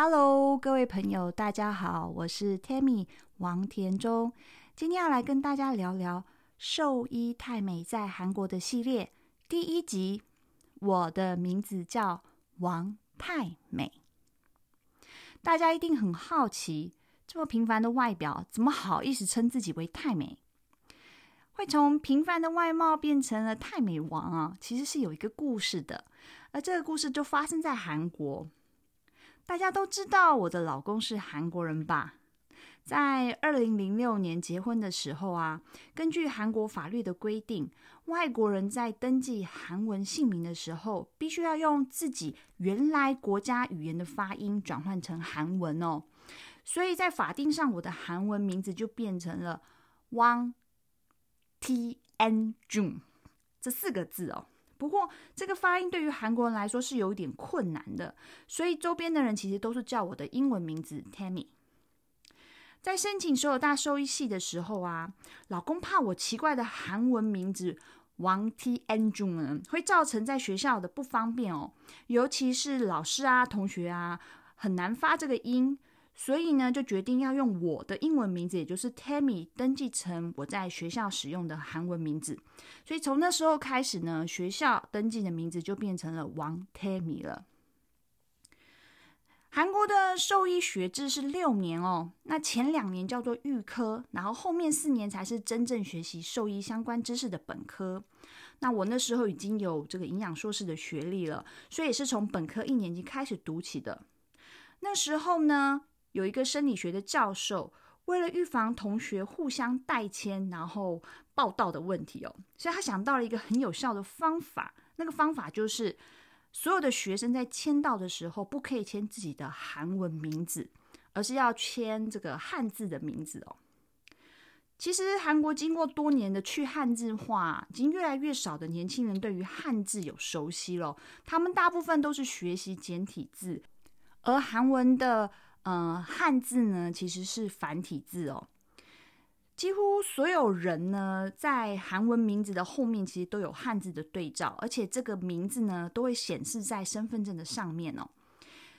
Hello，各位朋友，大家好，我是 Tammy 王田中，今天要来跟大家聊聊兽医太美在韩国的系列第一集。我的名字叫王太美，大家一定很好奇，这么平凡的外表，怎么好意思称自己为太美？会从平凡的外貌变成了太美王啊，其实是有一个故事的，而这个故事就发生在韩国。大家都知道我的老公是韩国人吧？在二零零六年结婚的时候啊，根据韩国法律的规定，外国人在登记韩文姓名的时候，必须要用自己原来国家语言的发音转换成韩文哦。所以在法定上，我的韩文名字就变成了汪。T N June 这四个字哦，不过这个发音对于韩国人来说是有一点困难的，所以周边的人其实都是叫我的英文名字 Tammy。在申请所有大兽医系的时候啊，老公怕我奇怪的韩文名字王 T N June 会造成在学校的不方便哦，尤其是老师啊、同学啊很难发这个音。所以呢，就决定要用我的英文名字，也就是 Tammy，登记成我在学校使用的韩文名字。所以从那时候开始呢，学校登记的名字就变成了王 Tammy 了。韩国的兽医学制是六年哦，那前两年叫做预科，然后后面四年才是真正学习兽医相关知识的本科。那我那时候已经有这个营养硕士的学历了，所以也是从本科一年级开始读起的。那时候呢。有一个生理学的教授，为了预防同学互相代签然后报道的问题哦，所以他想到了一个很有效的方法。那个方法就是，所有的学生在签到的时候，不可以签自己的韩文名字，而是要签这个汉字的名字哦。其实韩国经过多年的去汉字化，已经越来越少的年轻人对于汉字有熟悉了。他们大部分都是学习简体字，而韩文的。嗯，汉字呢其实是繁体字哦。几乎所有人呢，在韩文名字的后面其实都有汉字的对照，而且这个名字呢都会显示在身份证的上面哦。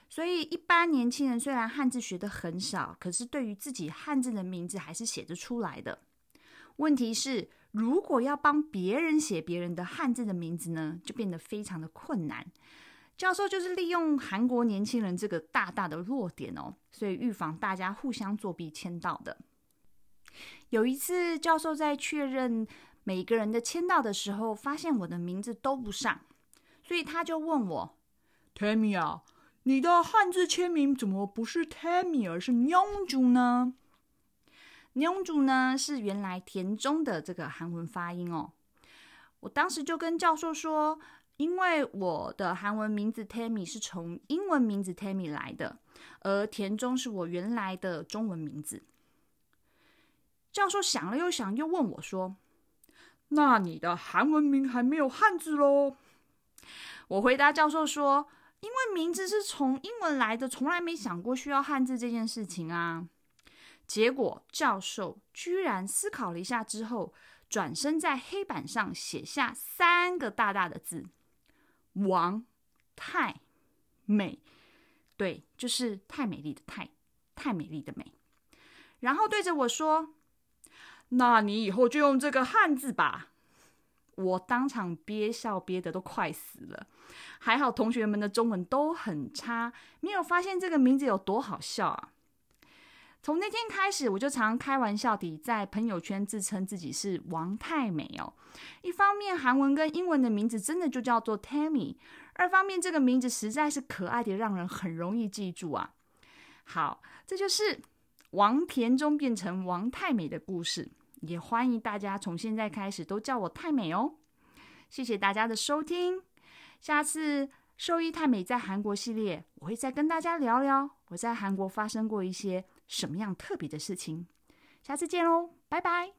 所以一般年轻人虽然汉字学的很少，可是对于自己汉字的名字还是写得出来的。问题是，如果要帮别人写别人的汉字的名字呢，就变得非常的困难。教授就是利用韩国年轻人这个大大的弱点哦，所以预防大家互相作弊签到的。有一次，教授在确认每个人的签到的时候，发现我的名字都不上，所以他就问我：“Tammy 啊，你的汉字签名怎么不是 Tammy 而是 Nyongju 呢？”Nyongju 呢是原来田中的这个韩文发音哦。我当时就跟教授说。因为我的韩文名字 Tammy 是从英文名字 Tammy 来的，而田中是我原来的中文名字。教授想了又想，又问我说：“那你的韩文名还没有汉字喽？”我回答教授说：“因为名字是从英文来的，从来没想过需要汉字这件事情啊。”结果教授居然思考了一下之后，转身在黑板上写下三个大大的字。王太美，对，就是太美丽的太，太美丽的美。然后对着我说：“那你以后就用这个汉字吧。”我当场憋笑憋得都快死了。还好同学们的中文都很差，没有发现这个名字有多好笑啊。从那天开始，我就常开玩笑地在朋友圈自称自己是王太美哦。一方面，韩文跟英文的名字真的就叫做 Tammy；二方面，这个名字实在是可爱的，让人很容易记住啊。好，这就是王田中变成王太美的故事。也欢迎大家从现在开始都叫我太美哦。谢谢大家的收听，下次兽医太美在韩国系列，我会再跟大家聊聊我在韩国发生过一些。什么样特别的事情？下次见喽，拜拜。